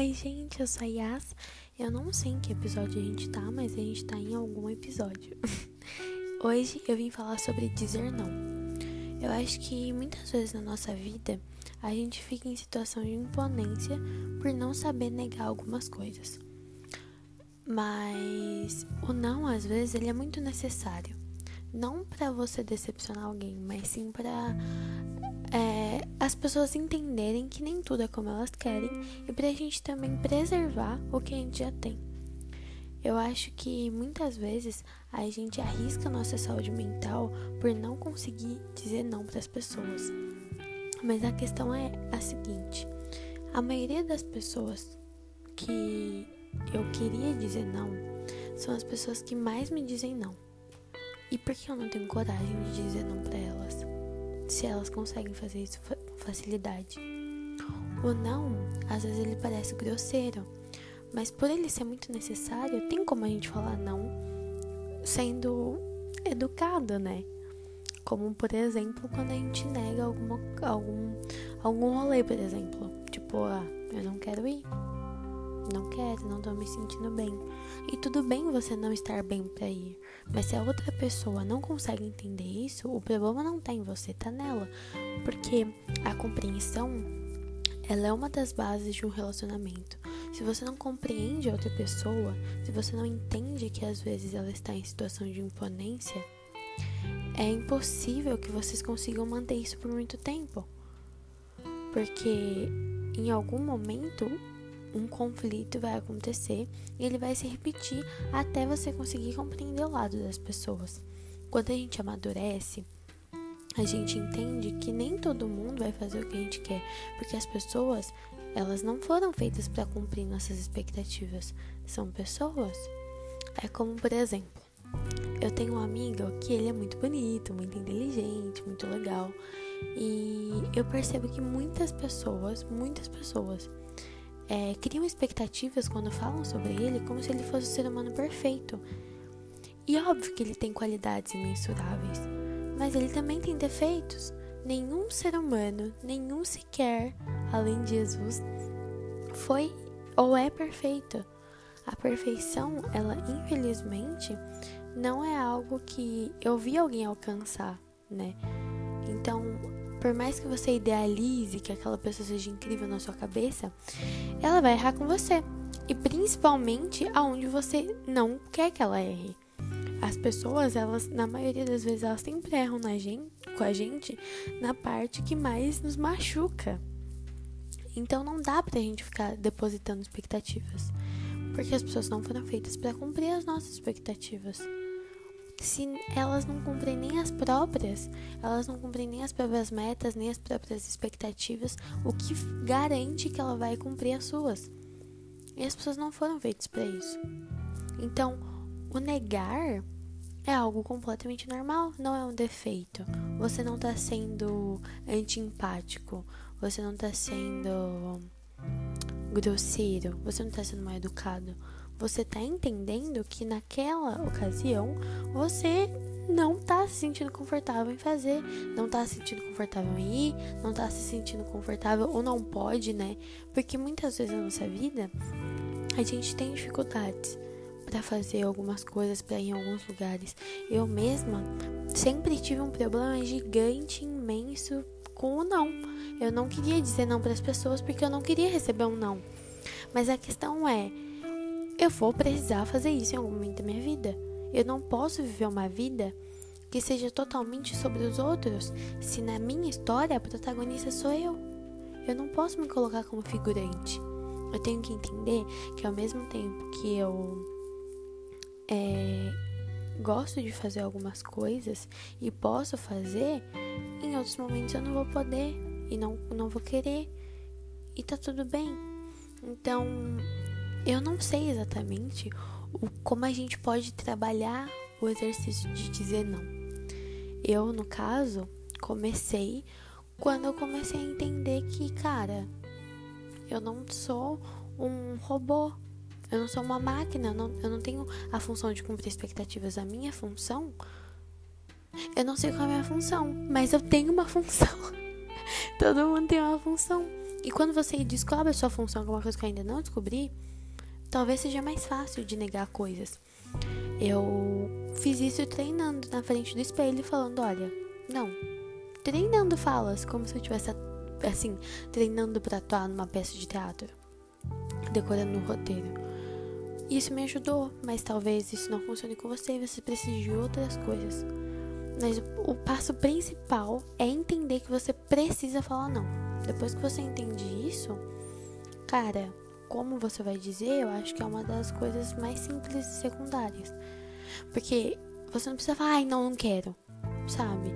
Oi, gente, eu sou a Yas. Eu não sei em que episódio a gente tá, mas a gente tá em algum episódio. Hoje eu vim falar sobre dizer não. Eu acho que muitas vezes na nossa vida a gente fica em situação de imponência por não saber negar algumas coisas. Mas o não, às vezes, ele é muito necessário. Não para você decepcionar alguém, mas sim para é, as pessoas entenderem que nem tudo é como elas querem e pra gente também preservar o que a gente já tem. Eu acho que muitas vezes a gente arrisca nossa saúde mental por não conseguir dizer não para as pessoas. Mas a questão é a seguinte: a maioria das pessoas que eu queria dizer não são as pessoas que mais me dizem não. E por que eu não tenho coragem de dizer não para elas? Se elas conseguem fazer isso com facilidade. O não, às vezes ele parece grosseiro, mas por ele ser muito necessário, tem como a gente falar não sendo educado, né? Como, por exemplo, quando a gente nega alguma, algum, algum rolê, por exemplo. Tipo, ah, eu não quero ir não quero, não tô me sentindo bem. E tudo bem você não estar bem para ir, mas se a outra pessoa não consegue entender isso, o problema não tá em você, tá nela. Porque a compreensão, ela é uma das bases de um relacionamento. Se você não compreende a outra pessoa, se você não entende que às vezes ela está em situação de imponência, é impossível que vocês consigam manter isso por muito tempo. Porque em algum momento um conflito vai acontecer e ele vai se repetir até você conseguir compreender o lado das pessoas. Quando a gente amadurece, a gente entende que nem todo mundo vai fazer o que a gente quer, porque as pessoas, elas não foram feitas para cumprir nossas expectativas. São pessoas. É como, por exemplo, eu tenho um amigo que ele é muito bonito, muito inteligente, muito legal. E eu percebo que muitas pessoas, muitas pessoas, é, criam expectativas quando falam sobre ele como se ele fosse o ser humano perfeito. E óbvio que ele tem qualidades imensuráveis, mas ele também tem defeitos. Nenhum ser humano, nenhum sequer, além de Jesus, foi ou é perfeito. A perfeição, ela infelizmente não é algo que eu vi alguém alcançar, né? Então, por mais que você idealize que aquela pessoa seja incrível na sua cabeça, ela vai errar com você. E principalmente aonde você não quer que ela erre. As pessoas, elas, na maioria das vezes, elas sempre erram na gente, com a gente na parte que mais nos machuca. Então não dá pra gente ficar depositando expectativas. Porque as pessoas não foram feitas para cumprir as nossas expectativas se elas não cumprem nem as próprias, elas não cumprem nem as próprias metas, nem as próprias expectativas, o que garante que ela vai cumprir as suas? E as pessoas não foram feitas para isso. Então, o negar é algo completamente normal, não é um defeito. Você não tá sendo anti-empático, você não tá sendo grosseiro, você não tá sendo mal educado você tá entendendo que naquela ocasião você não tá se sentindo confortável em fazer, não tá se sentindo confortável em ir, não tá se sentindo confortável ou não pode, né? Porque muitas vezes na nossa vida a gente tem dificuldades para fazer algumas coisas, para ir em alguns lugares. Eu mesma sempre tive um problema gigante, imenso com o não. Eu não queria dizer não para as pessoas porque eu não queria receber um não. Mas a questão é, eu vou precisar fazer isso em algum momento da minha vida. Eu não posso viver uma vida que seja totalmente sobre os outros se na minha história a protagonista sou eu. Eu não posso me colocar como figurante. Eu tenho que entender que ao mesmo tempo que eu é, gosto de fazer algumas coisas e posso fazer, em outros momentos eu não vou poder e não, não vou querer. E tá tudo bem. Então, eu não sei exatamente o, como a gente pode trabalhar o exercício de dizer não. Eu, no caso, comecei quando eu comecei a entender que, cara, eu não sou um robô, eu não sou uma máquina, eu não, eu não tenho a função de cumprir expectativas. A minha função, eu não sei qual é a minha função, mas eu tenho uma função. Todo mundo tem uma função. E quando você descobre a sua função, que é uma coisa que eu ainda não descobri, talvez seja mais fácil de negar coisas. Eu fiz isso treinando na frente do espelho, falando: olha, não. Treinando falas, como se eu tivesse, assim, treinando para atuar numa peça de teatro, decorando um roteiro. Isso me ajudou, mas talvez isso não funcione com você e você precise de outras coisas. Mas o passo principal é entender que você precisa falar não. Depois que você entende isso, cara, como você vai dizer, eu acho que é uma das coisas mais simples e secundárias. Porque você não precisa falar, ai, não, não quero, sabe?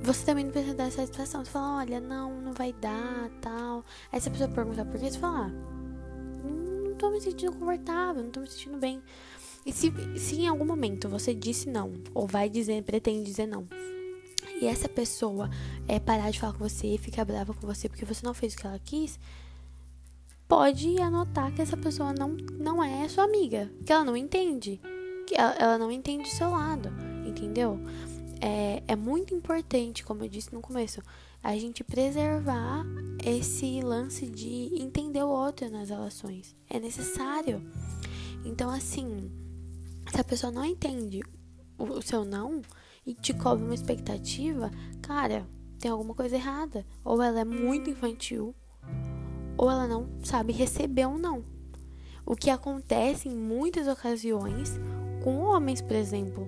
Você também não precisa dar satisfação. Você fala, olha, não, não vai dar, tal. Aí se a pessoa perguntar por quê, você fala, ah, não tô me sentindo confortável, não tô me sentindo bem. E se, se em algum momento você disse não, ou vai dizer, pretende dizer não, e essa pessoa é parar de falar com você, ficar brava com você porque você não fez o que ela quis, pode anotar que essa pessoa não, não é sua amiga, que ela não entende, que ela, ela não entende o seu lado, entendeu? É, é muito importante, como eu disse no começo, a gente preservar esse lance de entender o outro nas relações. É necessário. Então, assim, se a pessoa não entende o, o seu não e te cobra uma expectativa, cara, tem alguma coisa errada. Ou ela é muito infantil, ou ela não sabe receber um não. O que acontece em muitas ocasiões com homens, por exemplo,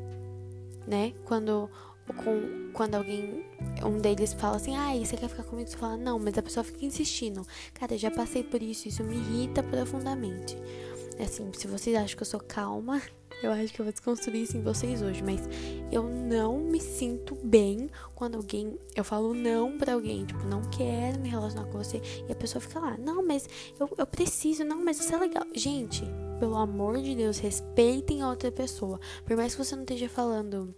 né? Quando, com, quando alguém, um deles fala assim, ah, você quer ficar comigo? Você fala, não, mas a pessoa fica insistindo. Cara, já passei por isso, isso me irrita profundamente. Assim, se vocês acham que eu sou calma, eu acho que eu vou desconstruir isso em vocês hoje, mas eu não me sinto bem quando alguém. Eu falo não pra alguém, tipo, não quero me relacionar com você. E a pessoa fica lá, não, mas eu, eu preciso, não, mas isso é legal. Gente, pelo amor de Deus, respeitem a outra pessoa. Por mais que você não esteja falando,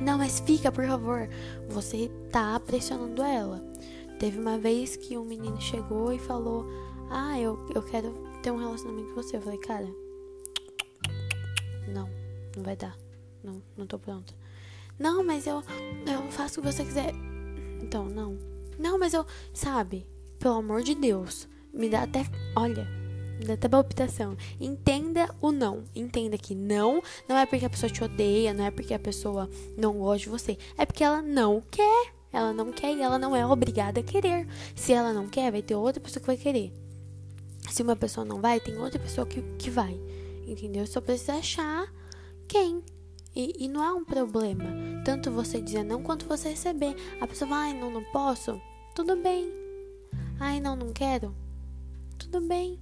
não, mas fica, por favor. Você tá pressionando ela. Teve uma vez que um menino chegou e falou: Ah, eu, eu quero ter um relacionamento com você. Eu falei, cara não, não vai dar. Não, não tô pronta. Não, mas eu, eu faço o que você quiser. Então, não. Não, mas eu. Sabe? Pelo amor de Deus. Me dá até. Olha. Me dá até palpitação. Entenda o não. Entenda que não. Não é porque a pessoa te odeia. Não é porque a pessoa não gosta de você. É porque ela não quer. Ela não quer e ela não é obrigada a querer. Se ela não quer, vai ter outra pessoa que vai querer. Se uma pessoa não vai, tem outra pessoa que, que vai entendeu? Só precisa achar quem. E, e, não é um problema. Tanto você dizer não quanto você receber. A pessoa vai, ai, não, não posso. Tudo bem. Ai, não, não quero. Tudo bem.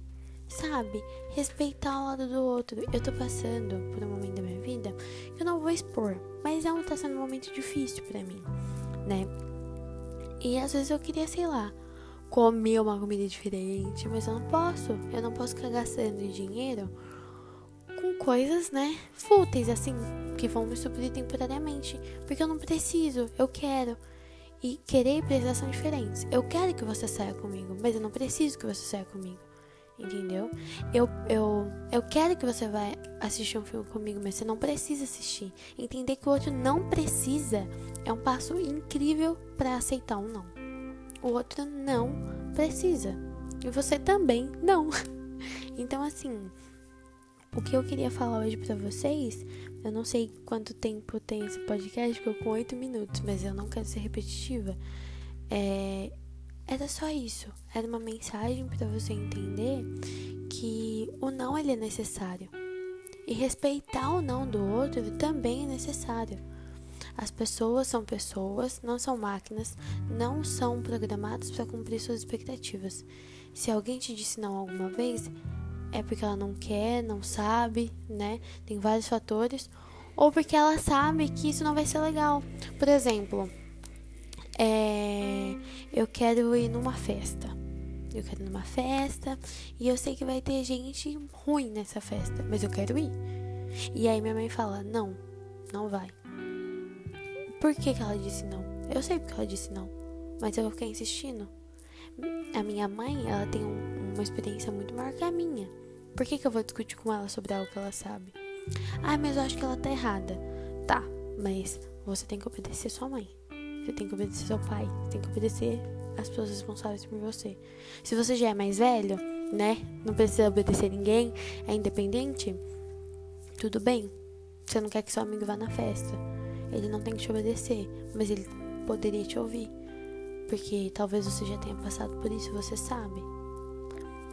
Sabe? Respeitar o lado do outro. Eu tô passando por um momento da minha vida que eu não vou expor. Mas é um, tá sendo um momento difícil para mim, né? E às vezes eu queria, sei lá, comer uma comida diferente. Mas eu não posso. Eu não posso ficar gastando dinheiro coisas, né, fúteis, assim, que vão me suprir temporariamente. Porque eu não preciso, eu quero. E querer e precisar são diferentes. Eu quero que você saia comigo, mas eu não preciso que você saia comigo. Entendeu? Eu, eu, eu quero que você vá assistir um filme comigo, mas você não precisa assistir. Entender que o outro não precisa é um passo incrível para aceitar um não. O outro não precisa. E você também não. Então, assim, o que eu queria falar hoje para vocês, eu não sei quanto tempo tem esse podcast, ficou com oito minutos, mas eu não quero ser repetitiva. É, era só isso. Era uma mensagem para você entender que o não ele é necessário. E respeitar o não do outro também é necessário. As pessoas são pessoas, não são máquinas, não são programadas para cumprir suas expectativas. Se alguém te disse não alguma vez, é porque ela não quer, não sabe, né? Tem vários fatores. Ou porque ela sabe que isso não vai ser legal. Por exemplo, é, eu quero ir numa festa. Eu quero ir numa festa e eu sei que vai ter gente ruim nessa festa, mas eu quero ir. E aí minha mãe fala: Não, não vai. Por que, que ela disse não? Eu sei porque ela disse não, mas eu vou ficar insistindo. A minha mãe, ela tem um, uma experiência muito maior que a minha. Por que, que eu vou discutir com ela sobre algo que ela sabe? Ah, mas eu acho que ela tá errada. Tá, mas você tem que obedecer sua mãe. Você tem que obedecer seu pai. Você tem que obedecer as pessoas responsáveis por você. Se você já é mais velho, né? Não precisa obedecer ninguém, é independente, tudo bem. Você não quer que seu amigo vá na festa. Ele não tem que te obedecer, mas ele poderia te ouvir. Porque talvez você já tenha passado por isso, você sabe.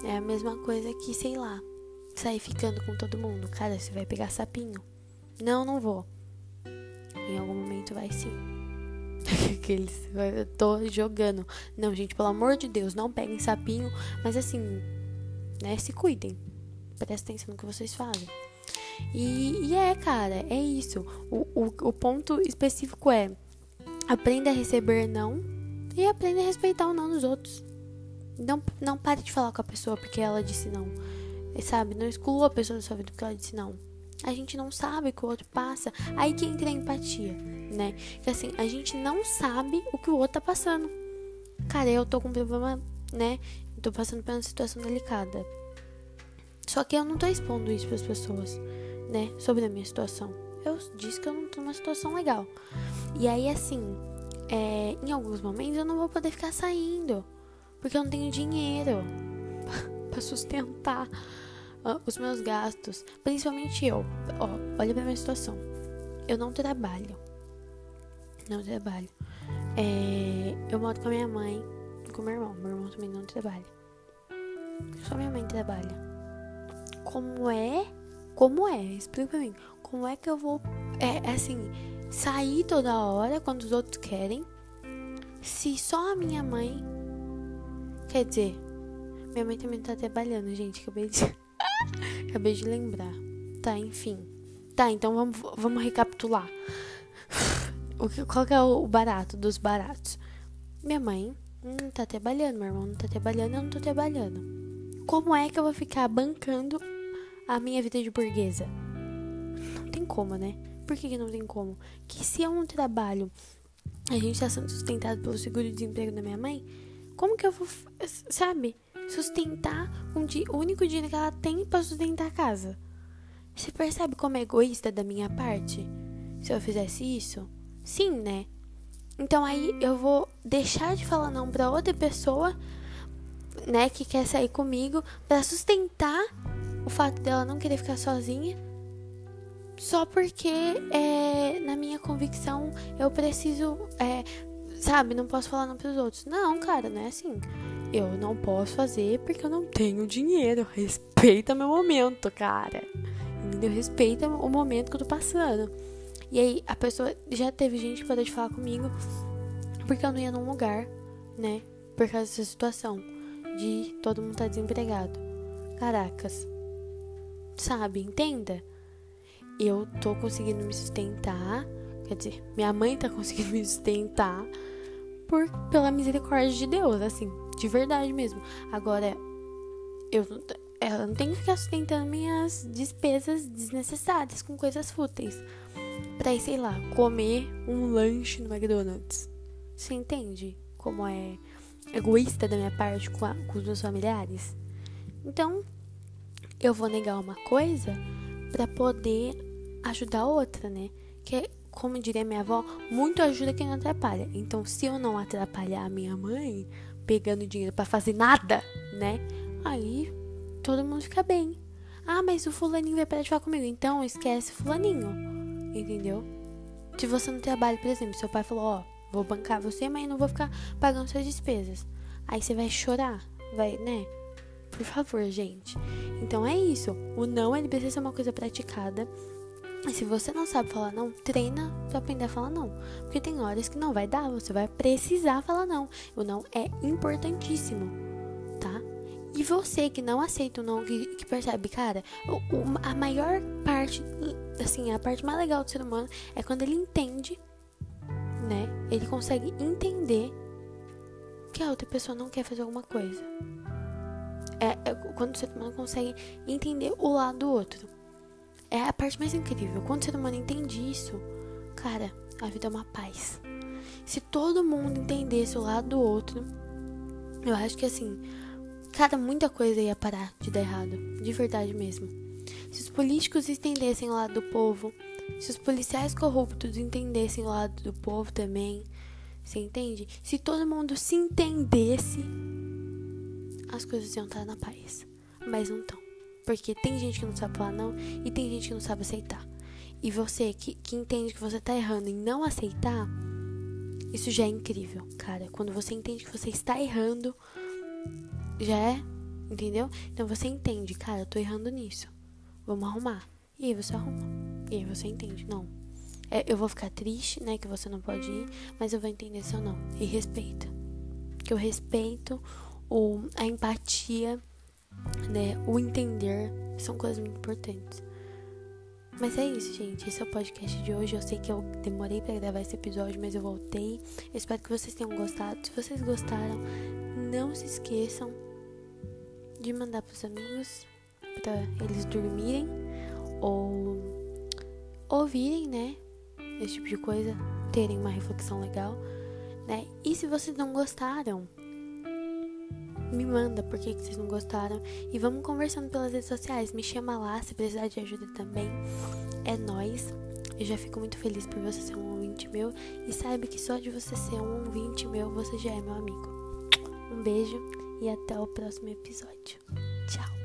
É a mesma coisa que, sei lá, sair ficando com todo mundo. Cara, você vai pegar sapinho. Não, não vou. Em algum momento vai sim. Aqueles, eu tô jogando. Não, gente, pelo amor de Deus, não peguem sapinho. Mas assim, né, se cuidem. Prestem atenção no que vocês fazem. E, e é, cara, é isso. O, o, o ponto específico é: aprenda a receber não e aprenda a respeitar o não dos outros. Não, não pare de falar com a pessoa porque ela disse não. Sabe? Não exclua a pessoa da sua vida porque ela disse não. A gente não sabe o que o outro passa. Aí que entra a empatia, né? Que assim, a gente não sabe o que o outro tá passando. Cara, eu tô com um problema, né? Tô passando por uma situação delicada. Só que eu não tô expondo isso para as pessoas, né? Sobre a minha situação. Eu disse que eu não tô numa situação legal. E aí, assim, é, em alguns momentos eu não vou poder ficar saindo. Porque eu não tenho dinheiro para sustentar uh, os meus gastos. Principalmente eu. Ó, olha pra minha situação. Eu não trabalho. Não trabalho. É, eu moro com a minha mãe com meu irmão. Meu irmão também não trabalha. Só minha mãe trabalha. Como é? Como é? Explica pra mim. Como é que eu vou, é, é assim, sair toda hora quando os outros querem? Se só a minha mãe. Quer dizer, minha mãe também tá trabalhando, gente. Acabei de. Acabei de lembrar. Tá, enfim. Tá, então vamos, vamos recapitular. O que, qual que é o barato dos baratos? Minha mãe não tá trabalhando, meu irmão não tá trabalhando, eu não tô trabalhando. Como é que eu vou ficar bancando a minha vida de burguesa? Não tem como, né? Por que, que não tem como? Que se é um trabalho, a gente tá sendo sustentado pelo seguro-desemprego da minha mãe, como que eu vou, sabe, sustentar dia, o único dinheiro que ela tem para sustentar a casa? Você percebe como é egoísta da minha parte? Se eu fizesse isso? Sim, né? Então aí eu vou deixar de falar não para outra pessoa, né, que quer sair comigo para sustentar o fato dela não querer ficar sozinha, só porque é, na minha convicção eu preciso, é, sabe, não posso falar não para os outros. Não, cara, não é assim. Eu não posso fazer porque eu não tenho dinheiro. Respeita meu momento, cara. Entendeu? Respeita o momento que eu tô passando. E aí a pessoa já teve gente que parou de falar comigo porque eu não ia num lugar, né? Por causa dessa situação de todo mundo tá desempregado. Caracas. Sabe, entenda. Eu tô conseguindo me sustentar, quer dizer, minha mãe tá conseguindo me sustentar por pela misericórdia de Deus, assim, de verdade mesmo. Agora eu ela não tem que ficar sustentando minhas despesas desnecessárias com coisas fúteis pra ir, sei lá, comer um lanche no McDonald's. Você entende como é egoísta da minha parte com, a, com os meus familiares? Então, eu vou negar uma coisa para poder ajudar outra, né? Que é, como diria minha avó, muito ajuda quem não atrapalha. Então, se eu não atrapalhar a minha mãe pegando dinheiro para fazer nada, né? Aí todo mundo fica bem. Ah, mas o fulaninho vai parar de falar comigo. Então, esquece fulaninho. Entendeu? Se você não trabalha, por exemplo, seu pai falou, ó, vou bancar você, mas não vou ficar pagando suas despesas. Aí você vai chorar, vai, né? Por favor, gente. Então é isso. O não, ele precisa ser uma coisa praticada. E se você não sabe falar não, treina pra aprender a falar não. Porque tem horas que não vai dar, você vai precisar falar não. O não é importantíssimo, tá? E você que não aceita o não, que, que percebe, cara, o, o, a maior parte, assim, a parte mais legal do ser humano é quando ele entende, né? Ele consegue entender que a outra pessoa não quer fazer alguma coisa. É, é quando o ser humano consegue entender o lado do outro. É a parte mais incrível. Quando o ser humano entende isso, cara, a vida é uma paz. Se todo mundo entendesse o lado do outro, eu acho que assim, Cara, muita coisa ia parar de dar errado. De verdade mesmo. Se os políticos entendessem o lado do povo, se os policiais corruptos entendessem o lado do povo também, Você entende? Se todo mundo se entendesse, as coisas iam estar na paz. Mas não estão. Porque tem gente que não sabe falar não e tem gente que não sabe aceitar. E você que, que entende que você tá errando e não aceitar, isso já é incrível, cara. Quando você entende que você está errando, já é, entendeu? Então você entende, cara, eu tô errando nisso. Vamos arrumar. E aí você arruma. E aí você entende, não. É, eu vou ficar triste, né, que você não pode ir, mas eu vou entender se eu não. E respeita. Que eu respeito o, a empatia, né, o entender, são coisas muito importantes. Mas é isso, gente. Esse é o podcast de hoje. Eu sei que eu demorei para gravar esse episódio, mas eu voltei. Eu espero que vocês tenham gostado. Se vocês gostaram, não se esqueçam de mandar pros amigos para eles dormirem ou ouvirem, né? Esse tipo de coisa, terem uma reflexão legal, né? E se vocês não gostaram, me manda por que, vocês não gostaram e vamos conversando pelas redes sociais. Me chama lá se precisar de ajuda também. É nós. Eu já fico muito feliz por você ser um ouvinte meu e saiba que só de você ser um ouvinte meu, você já é meu amigo. Um beijo e até o próximo episódio. Tchau.